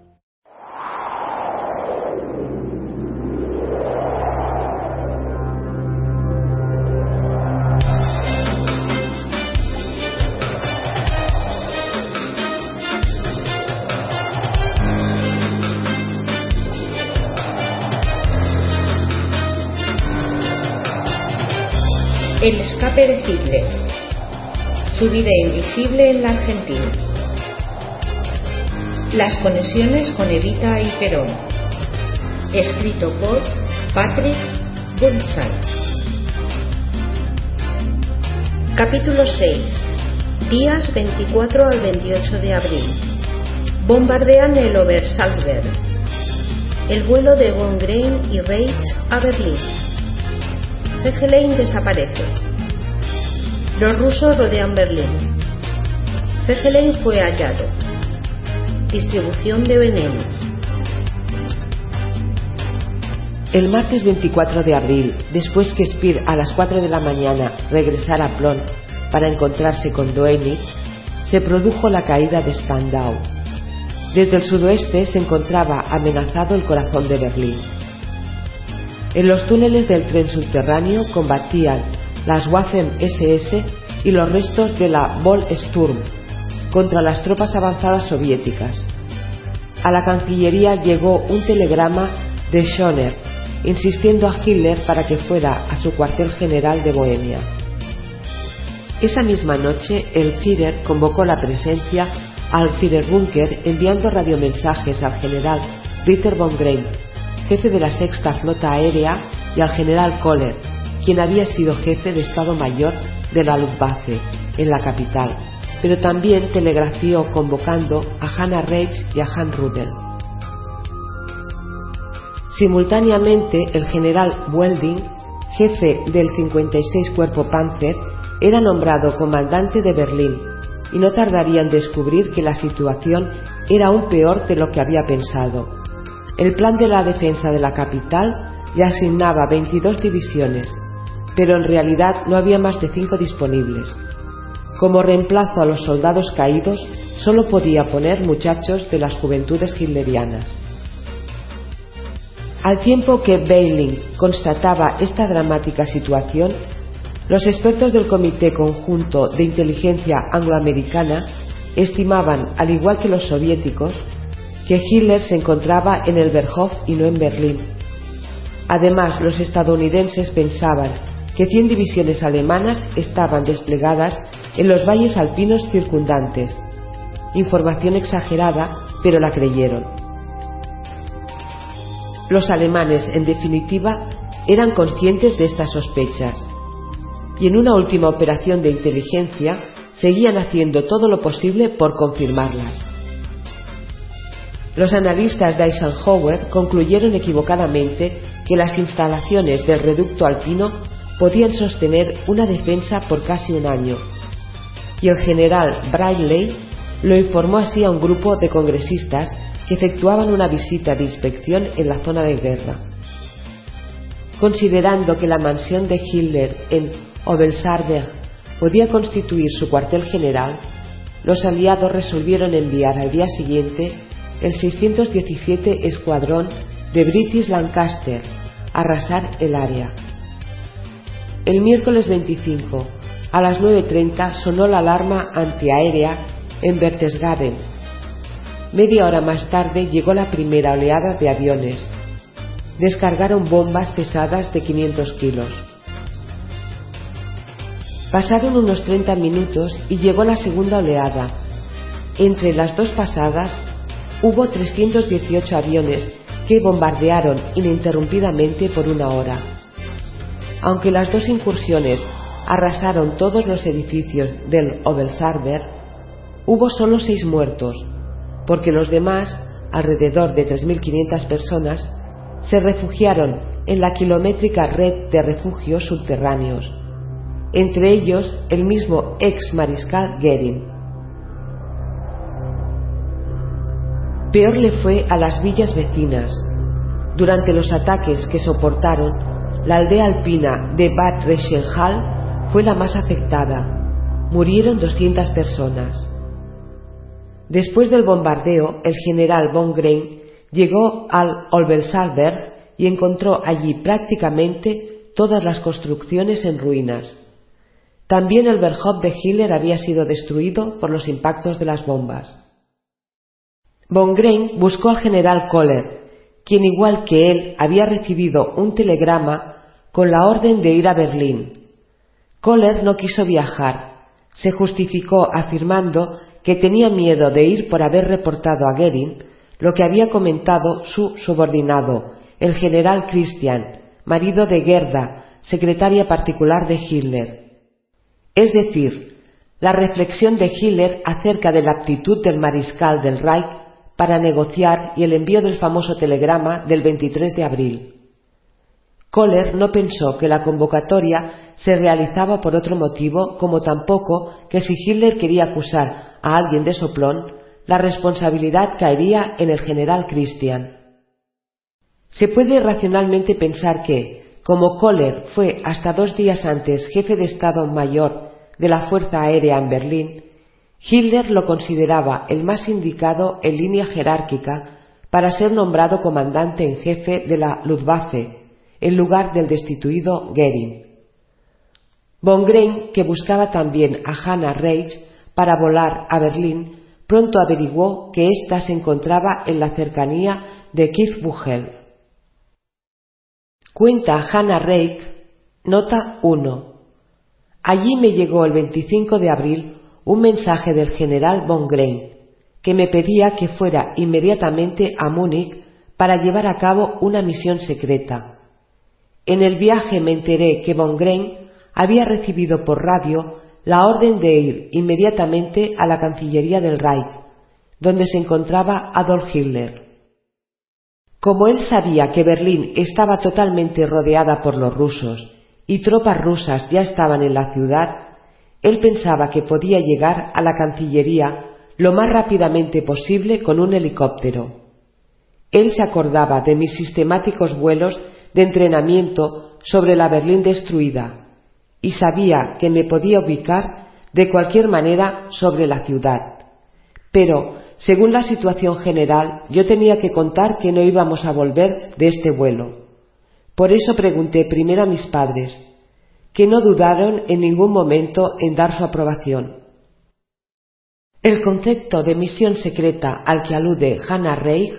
escape de Hitler. Su vida invisible en la Argentina. Las conexiones con Evita y Perón. Escrito por Patrick Burnside. Capítulo 6. Días 24 al 28 de abril. Bombardean el Obersalzberg. El vuelo de Von Grein y Reitz a Berlín. Fegelein desaparece. Los rusos rodean Berlín. Fegelein fue hallado. Distribución de veneno. El martes 24 de abril, después que Speer a las 4 de la mañana regresara a Plon para encontrarse con Doenitz, se produjo la caída de Spandau. Desde el sudoeste se encontraba amenazado el corazón de Berlín. En los túneles del tren subterráneo combatían las Waffen-SS y los restos de la Volkssturm contra las tropas avanzadas soviéticas. A la Cancillería llegó un telegrama de Schoner insistiendo a Hitler para que fuera a su cuartel general de Bohemia. Esa misma noche, el Führer convocó la presencia al Führerbunker enviando radiomensajes al general Ritter von Grein jefe de la sexta flota aérea, y al general Kohler, quien había sido jefe de Estado Mayor de la Luftwaffe en la capital, pero también telegrafió convocando a Hannah Reitz y a Han Rudel. Simultáneamente, el general Welding, jefe del 56 Cuerpo Panzer, era nombrado comandante de Berlín y no tardaría en descubrir que la situación era aún peor de lo que había pensado. El plan de la defensa de la capital le asignaba 22 divisiones, pero en realidad no había más de cinco disponibles. Como reemplazo a los soldados caídos, solo podía poner muchachos de las juventudes hitlerianas. Al tiempo que Beiling constataba esta dramática situación, los expertos del Comité Conjunto de Inteligencia Angloamericana estimaban, al igual que los soviéticos, que Hitler se encontraba en el Berghof y no en Berlín. Además, los estadounidenses pensaban que 100 divisiones alemanas estaban desplegadas en los valles alpinos circundantes. Información exagerada, pero la creyeron. Los alemanes, en definitiva, eran conscientes de estas sospechas y en una última operación de inteligencia seguían haciendo todo lo posible por confirmarlas. Los analistas de Eisenhower concluyeron equivocadamente que las instalaciones del reducto alpino podían sostener una defensa por casi un año, y el general Bradley lo informó así a un grupo de congresistas que efectuaban una visita de inspección en la zona de guerra. Considerando que la mansión de Hitler en Obersalzberg podía constituir su cuartel general, los aliados resolvieron enviar al día siguiente el 617 Escuadrón de British Lancaster arrasar el área. El miércoles 25, a las 9.30, sonó la alarma antiaérea en Berchtesgaden. Media hora más tarde llegó la primera oleada de aviones. Descargaron bombas pesadas de 500 kilos. Pasaron unos 30 minutos y llegó la segunda oleada. Entre las dos pasadas hubo 318 aviones que bombardearon ininterrumpidamente por una hora. Aunque las dos incursiones arrasaron todos los edificios del Obersalzberg, hubo solo seis muertos, porque los demás alrededor de 3.500 personas, se refugiaron en la kilométrica red de refugios subterráneos, entre ellos el mismo ex mariscal Goering. Peor le fue a las villas vecinas. Durante los ataques que soportaron, la aldea alpina de Bad Reichenhall fue la más afectada. Murieron 200 personas. Después del bombardeo, el general von Grein llegó al Olbersalberg y encontró allí prácticamente todas las construcciones en ruinas. También el Berghof de Hitler había sido destruido por los impactos de las bombas. Von Grein buscó al general Kohler, quien igual que él había recibido un telegrama con la orden de ir a Berlín. Kohler no quiso viajar. Se justificó afirmando que tenía miedo de ir por haber reportado a Goering lo que había comentado su subordinado, el general Christian, marido de Gerda, secretaria particular de Hitler. Es decir, la reflexión de Hitler acerca de la aptitud del mariscal del Reich para negociar y el envío del famoso telegrama del 23 de abril. Kohler no pensó que la convocatoria se realizaba por otro motivo, como tampoco que si Hitler quería acusar a alguien de soplón, la responsabilidad caería en el general Christian. Se puede racionalmente pensar que, como Kohler fue hasta dos días antes jefe de Estado Mayor de la Fuerza Aérea en Berlín, Hitler lo consideraba el más indicado en línea jerárquica para ser nombrado comandante en jefe de la Luftwaffe, en lugar del destituido Goering. Von Grein, que buscaba también a Hannah Reich, para volar a Berlín, pronto averiguó que ésta se encontraba en la cercanía de Kitzbühel. Cuenta Hannah Reich, nota 1. Allí me llegó el 25 de abril un mensaje del general von Grein, que me pedía que fuera inmediatamente a Múnich para llevar a cabo una misión secreta. En el viaje me enteré que von Grein había recibido por radio la orden de ir inmediatamente a la Cancillería del Reich, donde se encontraba Adolf Hitler. Como él sabía que Berlín estaba totalmente rodeada por los rusos y tropas rusas ya estaban en la ciudad, él pensaba que podía llegar a la Cancillería lo más rápidamente posible con un helicóptero. Él se acordaba de mis sistemáticos vuelos de entrenamiento sobre la Berlín destruida y sabía que me podía ubicar de cualquier manera sobre la ciudad. Pero, según la situación general, yo tenía que contar que no íbamos a volver de este vuelo. Por eso pregunté primero a mis padres, que no dudaron en ningún momento en dar su aprobación. El concepto de misión secreta al que alude Hannah Reich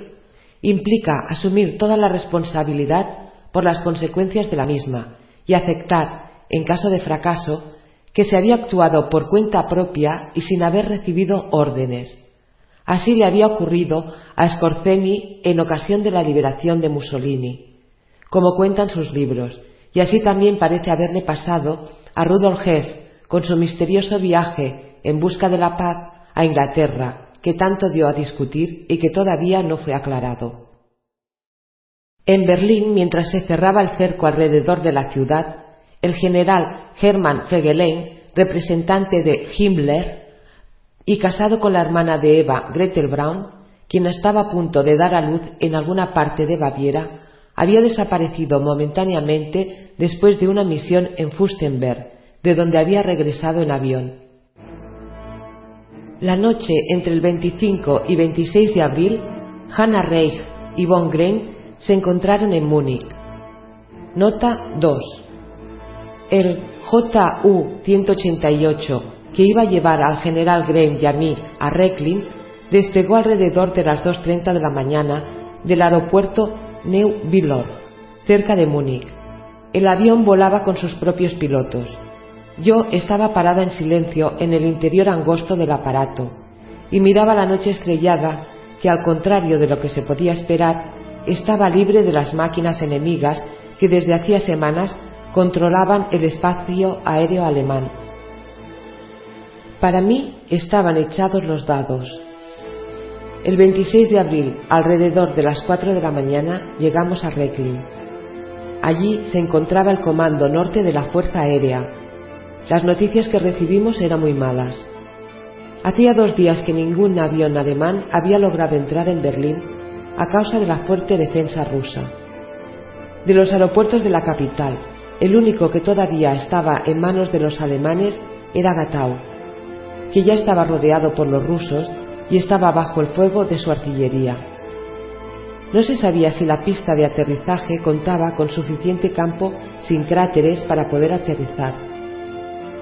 implica asumir toda la responsabilidad por las consecuencias de la misma y aceptar en caso de fracaso, que se había actuado por cuenta propia y sin haber recibido órdenes. Así le había ocurrido a Scorzeni en ocasión de la liberación de Mussolini, como cuentan sus libros, y así también parece haberle pasado a Rudolf Hess con su misterioso viaje en busca de la paz a Inglaterra, que tanto dio a discutir y que todavía no fue aclarado. En Berlín, mientras se cerraba el cerco alrededor de la ciudad, el general Hermann Fegelein, representante de Himmler, y casado con la hermana de Eva, Gretel Braun, quien estaba a punto de dar a luz en alguna parte de Baviera, había desaparecido momentáneamente después de una misión en Fustenberg, de donde había regresado en avión. La noche entre el 25 y 26 de abril, Hannah Reich y von Grein se encontraron en Múnich. Nota 2 el JU-188 que iba a llevar al general Graham y a mí a Recklin despegó alrededor de las 2.30 de la mañana del aeropuerto Neu Billor, cerca de Múnich. El avión volaba con sus propios pilotos. Yo estaba parada en silencio en el interior angosto del aparato y miraba la noche estrellada que, al contrario de lo que se podía esperar, estaba libre de las máquinas enemigas que desde hacía semanas controlaban el espacio aéreo alemán. Para mí estaban echados los dados. El 26 de abril, alrededor de las 4 de la mañana, llegamos a Recklin. Allí se encontraba el Comando Norte de la Fuerza Aérea. Las noticias que recibimos eran muy malas. Hacía dos días que ningún avión alemán había logrado entrar en Berlín a causa de la fuerte defensa rusa. De los aeropuertos de la capital, el único que todavía estaba en manos de los alemanes era Gatau, que ya estaba rodeado por los rusos y estaba bajo el fuego de su artillería. No se sabía si la pista de aterrizaje contaba con suficiente campo sin cráteres para poder aterrizar.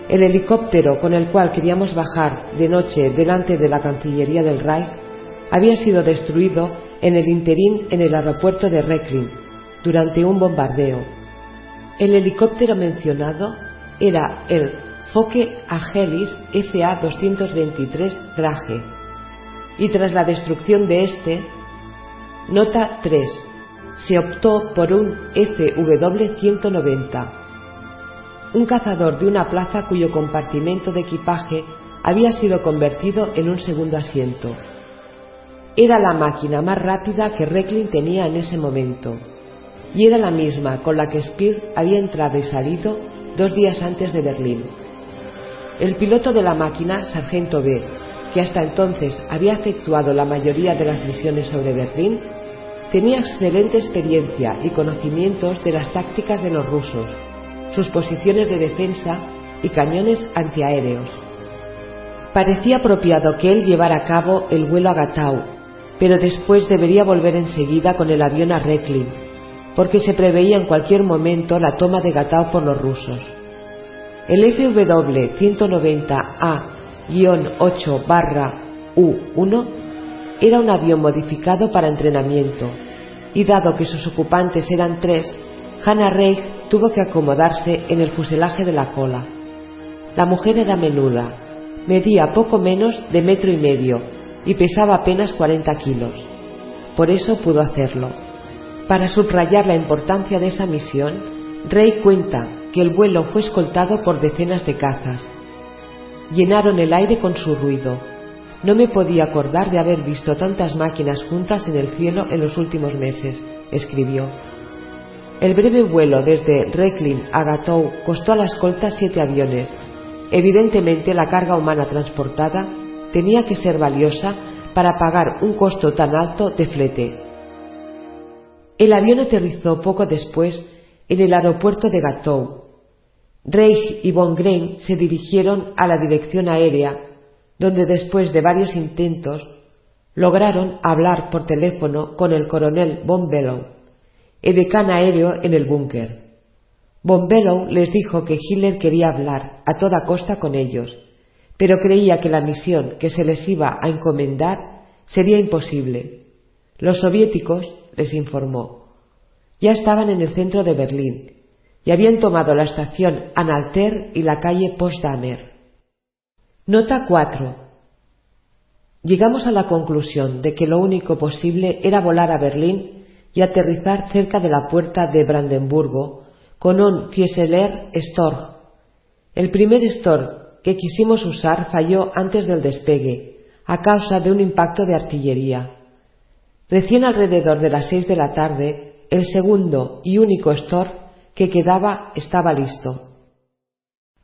El helicóptero con el cual queríamos bajar de noche delante de la Cancillería del Reich había sido destruido en el interín en el aeropuerto de Recklin durante un bombardeo. El helicóptero mencionado era el Fokke Agelis FA-223 Drage y tras la destrucción de este, nota 3, se optó por un FW-190, un cazador de una plaza cuyo compartimento de equipaje había sido convertido en un segundo asiento. Era la máquina más rápida que Recklin tenía en ese momento, y era la misma con la que Spear había entrado y salido dos días antes de Berlín. El piloto de la máquina, Sargento B, que hasta entonces había efectuado la mayoría de las misiones sobre Berlín, tenía excelente experiencia y conocimientos de las tácticas de los rusos, sus posiciones de defensa y cañones antiaéreos. Parecía apropiado que él llevara a cabo el vuelo a Gatau, pero después debería volver enseguida con el avión a Recklin, porque se preveía en cualquier momento la toma de Gatau por los rusos. El FW 190A 8 U1 era un avión modificado para entrenamiento y dado que sus ocupantes eran tres, Hannah Reich tuvo que acomodarse en el fuselaje de la cola. La mujer era menuda, medía poco menos de metro y medio y pesaba apenas 40 kilos. Por eso pudo hacerlo. Para subrayar la importancia de esa misión, Rey cuenta que el vuelo fue escoltado por decenas de cazas llenaron el aire con su ruido. No me podía acordar de haber visto tantas máquinas juntas en el cielo en los últimos meses, escribió. El breve vuelo desde Recklin a Gatou costó a la escolta siete aviones. Evidentemente la carga humana transportada tenía que ser valiosa para pagar un costo tan alto de flete. El avión aterrizó poco después en el aeropuerto de Gatou Reich y von Grein se dirigieron a la dirección aérea, donde después de varios intentos lograron hablar por teléfono con el coronel von Bellow, edecán aéreo en el búnker. Von Bellow les dijo que Hitler quería hablar a toda costa con ellos, pero creía que la misión que se les iba a encomendar sería imposible. Los soviéticos, les informó, ya estaban en el centro de Berlín y habían tomado la estación Analter y la calle Postdamer. Nota 4. Llegamos a la conclusión de que lo único posible era volar a Berlín y aterrizar cerca de la puerta de Brandenburgo con un Fieseler Storch. El primer Storch que quisimos usar falló antes del despegue, a causa de un impacto de artillería. Recién alrededor de las seis de la tarde, el segundo y único Storch que quedaba estaba listo.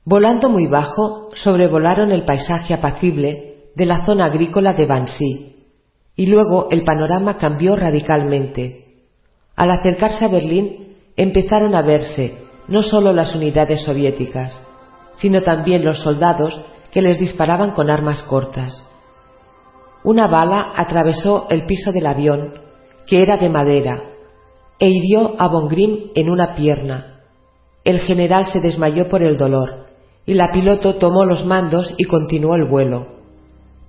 Volando muy bajo, sobrevolaron el paisaje apacible de la zona agrícola de Bansi, y luego el panorama cambió radicalmente. Al acercarse a Berlín, empezaron a verse no solo las unidades soviéticas, sino también los soldados que les disparaban con armas cortas. Una bala atravesó el piso del avión, que era de madera, e hirió a Von Grimm en una pierna. El general se desmayó por el dolor y la piloto tomó los mandos y continuó el vuelo.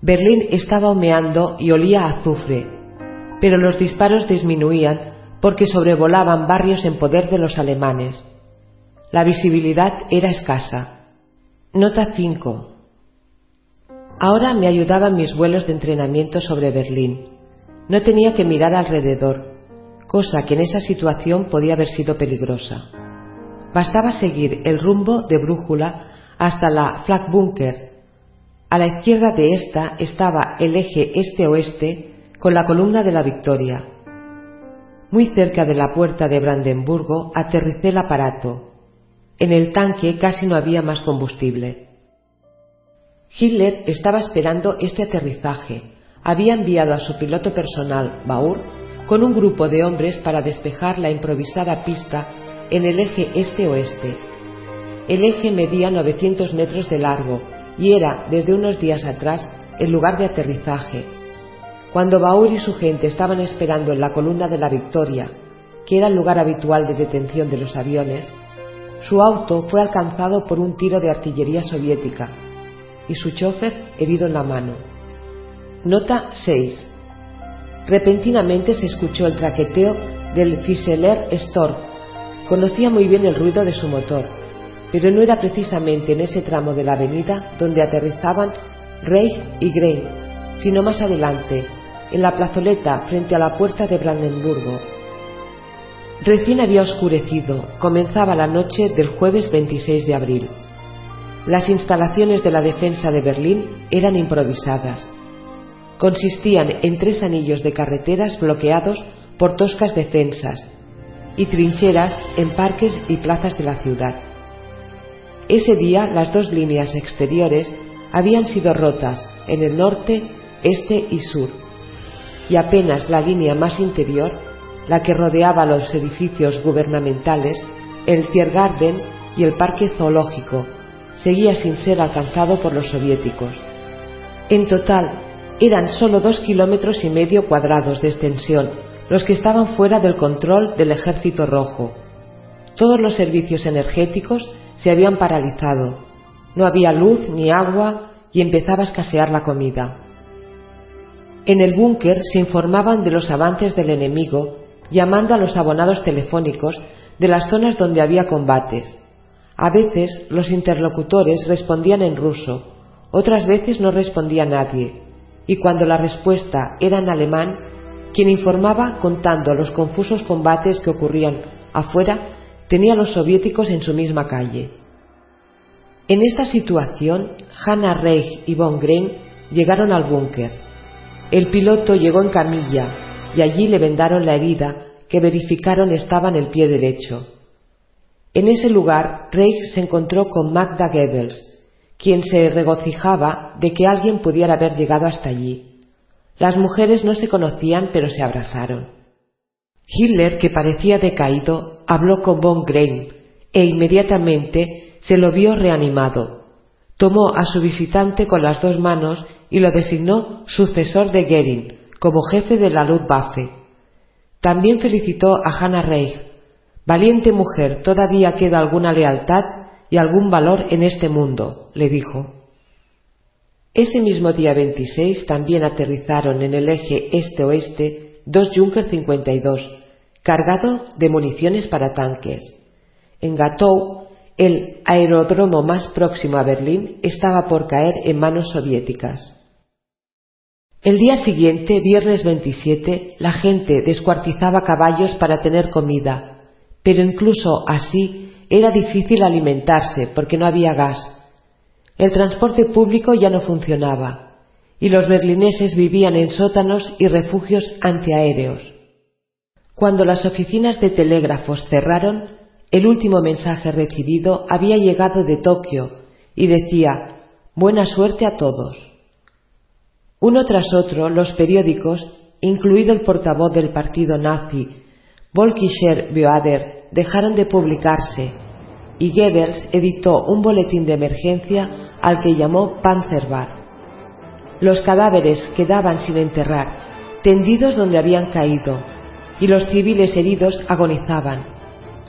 Berlín estaba humeando y olía a azufre, pero los disparos disminuían porque sobrevolaban barrios en poder de los alemanes. La visibilidad era escasa. Nota 5. Ahora me ayudaban mis vuelos de entrenamiento sobre Berlín. No tenía que mirar alrededor cosa que en esa situación podía haber sido peligrosa. Bastaba seguir el rumbo de brújula hasta la Flagbunker. A la izquierda de esta estaba el eje este-oeste con la columna de la Victoria. Muy cerca de la puerta de Brandenburgo aterricé el aparato. En el tanque casi no había más combustible. Hitler estaba esperando este aterrizaje. Había enviado a su piloto personal, Baur, con un grupo de hombres para despejar la improvisada pista en el eje este-oeste. El eje medía 900 metros de largo y era, desde unos días atrás, el lugar de aterrizaje. Cuando Baur y su gente estaban esperando en la columna de la Victoria, que era el lugar habitual de detención de los aviones, su auto fue alcanzado por un tiro de artillería soviética y su chofer herido en la mano. Nota 6. Repentinamente se escuchó el traqueteo del Fischeler Storm. Conocía muy bien el ruido de su motor, pero no era precisamente en ese tramo de la avenida donde aterrizaban Reich y Grein, sino más adelante, en la plazoleta frente a la puerta de Brandenburgo. Recién había oscurecido, comenzaba la noche del jueves 26 de abril. Las instalaciones de la defensa de Berlín eran improvisadas. Consistían en tres anillos de carreteras bloqueados por toscas defensas y trincheras en parques y plazas de la ciudad. Ese día las dos líneas exteriores habían sido rotas en el norte, este y sur, y apenas la línea más interior, la que rodeaba los edificios gubernamentales, el Tiergarten y el parque zoológico, seguía sin ser alcanzado por los soviéticos. En total, eran solo dos kilómetros y medio cuadrados de extensión los que estaban fuera del control del ejército rojo. Todos los servicios energéticos se habían paralizado. No había luz ni agua y empezaba a escasear la comida. En el búnker se informaban de los avances del enemigo, llamando a los abonados telefónicos de las zonas donde había combates. A veces los interlocutores respondían en ruso, otras veces no respondía nadie, y cuando la respuesta era en alemán, quien informaba contando los confusos combates que ocurrían afuera tenía a los soviéticos en su misma calle. En esta situación, Hannah Reich y Von Grein llegaron al búnker. El piloto llegó en camilla y allí le vendaron la herida que verificaron estaba en el pie derecho. En ese lugar, Reich se encontró con Magda Goebbels, quien se regocijaba de que alguien pudiera haber llegado hasta allí. Las mujeres no se conocían, pero se abrazaron. Hitler, que parecía decaído, habló con von Grein e inmediatamente se lo vio reanimado. Tomó a su visitante con las dos manos y lo designó sucesor de Goering como jefe de la Luftwaffe. También felicitó a Hannah Reich. Valiente mujer, todavía queda alguna lealtad y algún valor en este mundo, le dijo. Ese mismo día 26 también aterrizaron en el eje este-oeste dos Junker 52, cargados de municiones para tanques. En Gatow, el aeródromo más próximo a Berlín estaba por caer en manos soviéticas. El día siguiente, viernes 27, la gente descuartizaba caballos para tener comida, pero incluso así era difícil alimentarse porque no había gas. El transporte público ya no funcionaba y los berlineses vivían en sótanos y refugios antiaéreos. Cuando las oficinas de telégrafos cerraron, el último mensaje recibido había llegado de Tokio y decía Buena suerte a todos. Uno tras otro, los periódicos, incluido el portavoz del partido nazi, Volkischer Beoder, dejaron de publicarse y Goebbels editó un boletín de emergencia al que llamó Panzerbar. Los cadáveres quedaban sin enterrar, tendidos donde habían caído, y los civiles heridos agonizaban,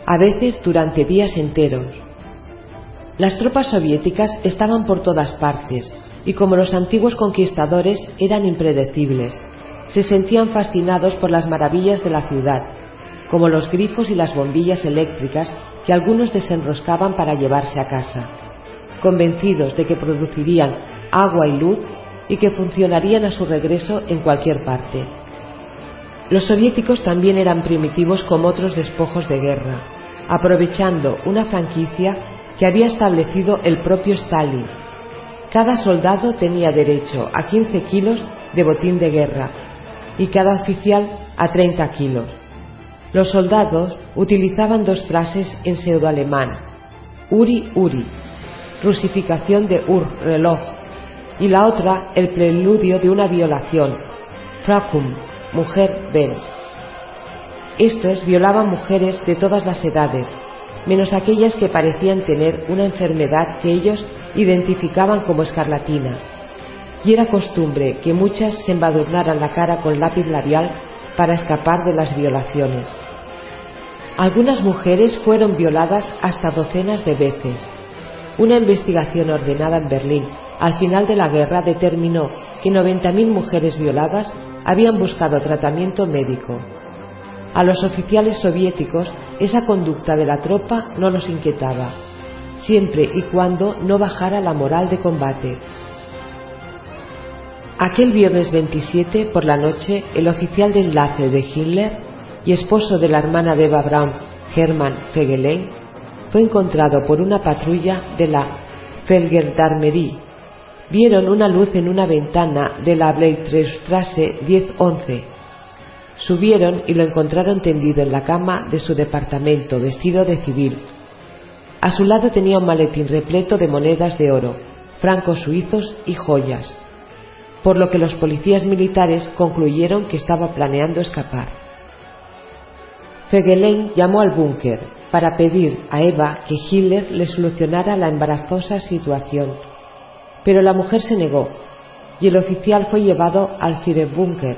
a veces durante días enteros. Las tropas soviéticas estaban por todas partes, y como los antiguos conquistadores eran impredecibles, se sentían fascinados por las maravillas de la ciudad, como los grifos y las bombillas eléctricas que algunos desenroscaban para llevarse a casa, convencidos de que producirían agua y luz y que funcionarían a su regreso en cualquier parte. Los soviéticos también eran primitivos como otros despojos de guerra, aprovechando una franquicia que había establecido el propio Stalin. Cada soldado tenía derecho a 15 kilos de botín de guerra y cada oficial a 30 kilos. Los soldados utilizaban dos frases en pseudo-alemán, Uri Uri, rusificación de Ur, reloj, y la otra el preludio de una violación, Fracum, mujer, ven. Estos violaban mujeres de todas las edades, menos aquellas que parecían tener una enfermedad que ellos identificaban como escarlatina. Y era costumbre que muchas se embadurnaran la cara con lápiz labial para escapar de las violaciones. Algunas mujeres fueron violadas hasta docenas de veces. Una investigación ordenada en Berlín al final de la guerra determinó que 90.000 mujeres violadas habían buscado tratamiento médico. A los oficiales soviéticos esa conducta de la tropa no los inquietaba, siempre y cuando no bajara la moral de combate. Aquel viernes 27 por la noche, el oficial de enlace de Hitler y esposo de la hermana de Eva Braun, Hermann Fegelein, fue encontrado por una patrulla de la Felgendarmerie. Vieron una luz en una ventana de la Bleitrestrasse 1011. Subieron y lo encontraron tendido en la cama de su departamento, vestido de civil. A su lado tenía un maletín repleto de monedas de oro, francos suizos y joyas, por lo que los policías militares concluyeron que estaba planeando escapar. Fegelein llamó al búnker para pedir a Eva que Hitler le solucionara la embarazosa situación, pero la mujer se negó y el oficial fue llevado al Führerbunker.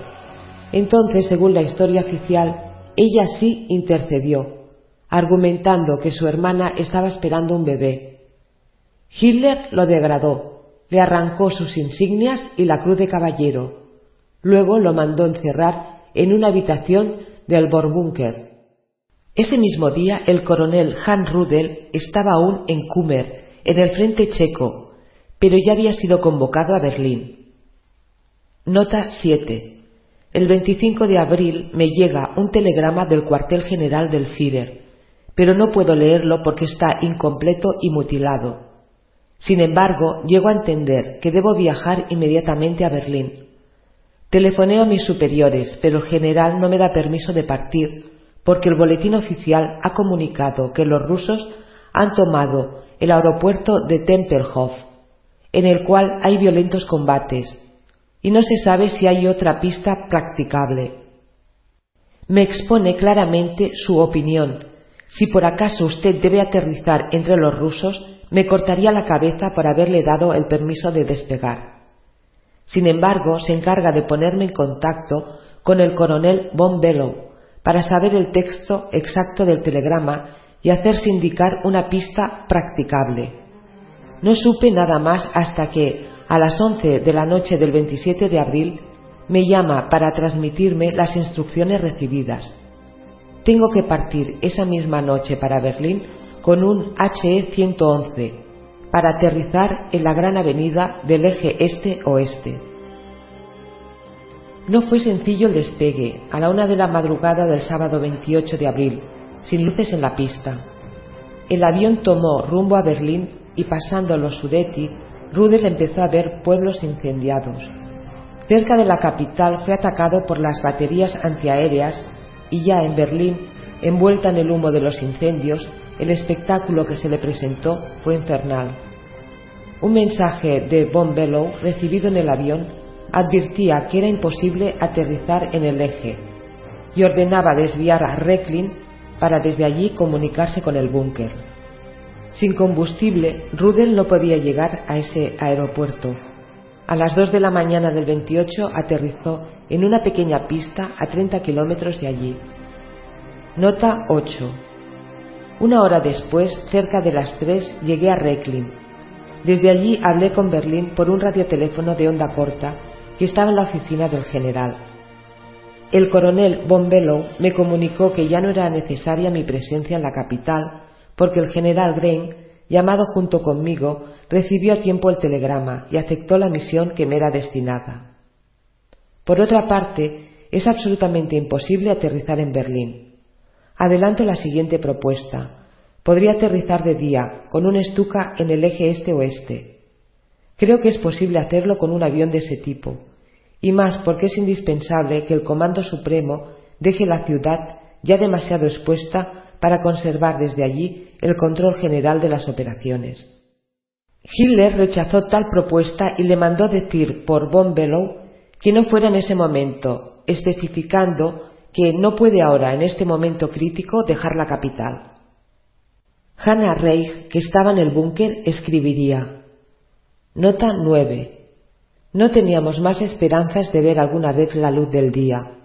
Entonces, según la historia oficial, ella sí intercedió argumentando que su hermana estaba esperando un bebé. Hitler lo degradó, le arrancó sus insignias y la cruz de caballero. Luego lo mandó encerrar en una habitación del Borbunker. Ese mismo día el coronel Hans Rudel estaba aún en Kummer, en el frente checo, pero ya había sido convocado a Berlín. Nota 7. El 25 de abril me llega un telegrama del cuartel general del Führer pero no puedo leerlo porque está incompleto y mutilado. Sin embargo, llego a entender que debo viajar inmediatamente a Berlín. Telefoneo a mis superiores, pero el general no me da permiso de partir porque el boletín oficial ha comunicado que los rusos han tomado el aeropuerto de Tempelhof, en el cual hay violentos combates, y no se sabe si hay otra pista practicable. Me expone claramente su opinión si por acaso usted debe aterrizar entre los rusos, me cortaría la cabeza por haberle dado el permiso de despegar. Sin embargo, se encarga de ponerme en contacto con el coronel von Bellow para saber el texto exacto del telegrama y hacerse indicar una pista practicable. No supe nada más hasta que, a las once de la noche del 27 de abril, me llama para transmitirme las instrucciones recibidas. Tengo que partir esa misma noche para Berlín con un HE-111 para aterrizar en la gran avenida del eje este-oeste. No fue sencillo el despegue a la una de la madrugada del sábado 28 de abril, sin luces en la pista. El avión tomó rumbo a Berlín y pasando los Sudeti, Rudel empezó a ver pueblos incendiados. Cerca de la capital fue atacado por las baterías antiaéreas y ya en Berlín, envuelta en el humo de los incendios, el espectáculo que se le presentó fue infernal. Un mensaje de Von Bellow recibido en el avión advertía que era imposible aterrizar en el eje y ordenaba desviar a Recklin para desde allí comunicarse con el búnker. Sin combustible, Rudel no podía llegar a ese aeropuerto. A las dos de la mañana del 28 aterrizó en una pequeña pista a 30 kilómetros de allí. Nota 8. Una hora después, cerca de las 3, llegué a Recklin. Desde allí hablé con Berlín por un radioteléfono de onda corta que estaba en la oficina del general. El coronel von Bellow me comunicó que ya no era necesaria mi presencia en la capital porque el general Grain, llamado junto conmigo, recibió a tiempo el telegrama y aceptó la misión que me era destinada. Por otra parte, es absolutamente imposible aterrizar en Berlín. Adelanto la siguiente propuesta. Podría aterrizar de día, con un estuca en el eje este-oeste. Creo que es posible hacerlo con un avión de ese tipo, y más porque es indispensable que el Comando Supremo deje la ciudad ya demasiado expuesta para conservar desde allí el control general de las operaciones. Hitler rechazó tal propuesta y le mandó decir por von que no fuera en ese momento, especificando que no puede ahora, en este momento crítico, dejar la capital. Hannah Reich, que estaba en el búnker, escribiría Nota 9. No teníamos más esperanzas de ver alguna vez la luz del día.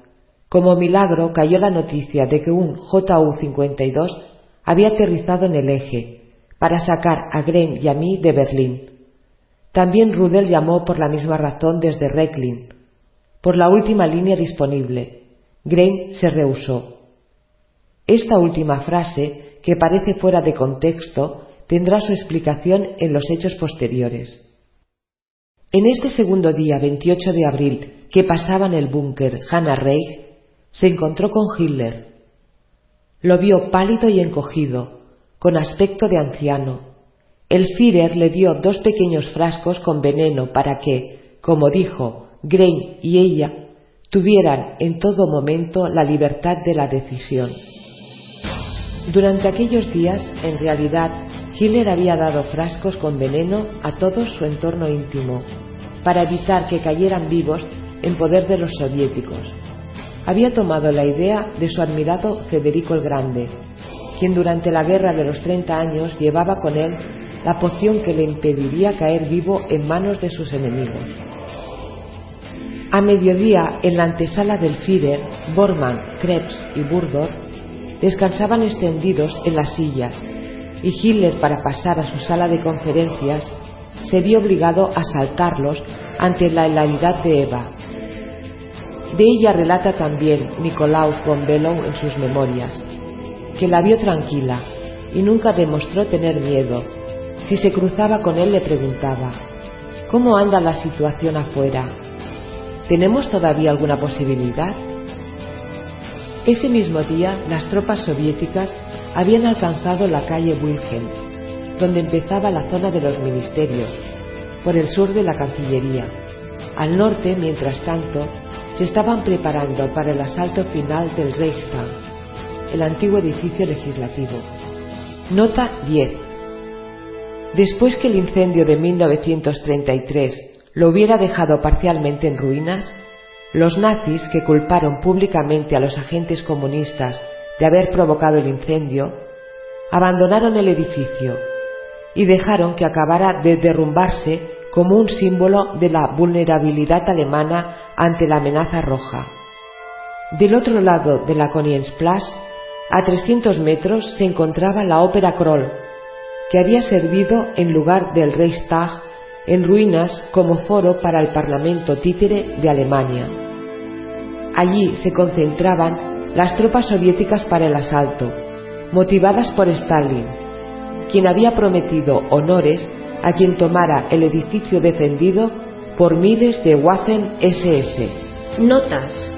Como milagro cayó la noticia de que un JU-52 había aterrizado en el eje para sacar a Green y a mí de Berlín. También Rudel llamó por la misma razón desde Recklin, por la última línea disponible. Green se rehusó. Esta última frase, que parece fuera de contexto, tendrá su explicación en los hechos posteriores. En este segundo día, 28 de abril, que pasaba en el búnker Hannah Reich, se encontró con Hitler. Lo vio pálido y encogido, con aspecto de anciano. El Führer le dio dos pequeños frascos con veneno para que, como dijo, Grein y ella tuvieran en todo momento la libertad de la decisión. Durante aquellos días, en realidad, Hitler había dado frascos con veneno a todo su entorno íntimo, para evitar que cayeran vivos en poder de los soviéticos. Había tomado la idea de su admirado Federico el Grande, quien durante la guerra de los 30 años llevaba con él la poción que le impediría caer vivo en manos de sus enemigos. A mediodía, en la antesala del Führer, Bormann, Krebs y Burdor descansaban extendidos en las sillas, y Hitler, para pasar a su sala de conferencias, se vio obligado a saltarlos ante la hilaridad de Eva. De ella relata también Nicolaus von Below en sus memorias, que la vio tranquila y nunca demostró tener miedo. Si se cruzaba con él le preguntaba, ¿cómo anda la situación afuera? ¿Tenemos todavía alguna posibilidad? Ese mismo día las tropas soviéticas habían alcanzado la calle Wilhelm donde empezaba la zona de los ministerios, por el sur de la Cancillería. Al norte, mientras tanto, se estaban preparando para el asalto final del Reichstag, el antiguo edificio legislativo. Nota 10. Después que el incendio de 1933 lo hubiera dejado parcialmente en ruinas, los nazis, que culparon públicamente a los agentes comunistas de haber provocado el incendio, abandonaron el edificio y dejaron que acabara de derrumbarse como un símbolo de la vulnerabilidad alemana ante la amenaza roja. Del otro lado de la Koniensplatz, a 300 metros, se encontraba la Ópera Kroll, que había servido en lugar del Reichstag en ruinas como foro para el Parlamento títere de Alemania. Allí se concentraban las tropas soviéticas para el asalto, motivadas por Stalin, quien había prometido honores a quien tomara el edificio defendido por miles de Waffen SS. Notas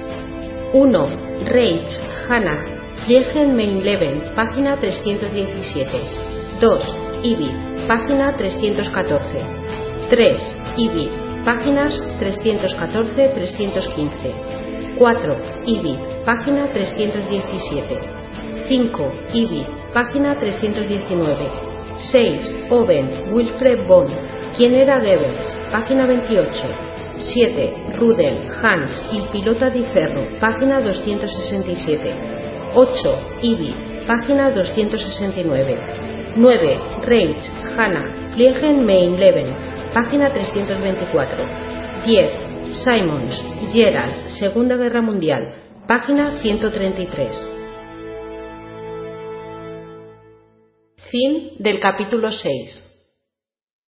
1. Reich, Hanna, Fliegen Mein Leben, página 317. 2. Ibid, página 314. 3. Ibid, páginas 314-315. 4. Ibid, página 317. 5. Ibid, página 319. 6. Owen, Wilfred Bond, ¿Quién era Goebbels? Página 28. 7. Rudel, Hans y Pilota di Ferro, página 267. 8. Ibi, página 269. 9. Reich, Hanna, Fliegen Main Leven, página 324. 10. Simons, Gerald, Segunda Guerra Mundial, página 133. Fin del capítulo 6.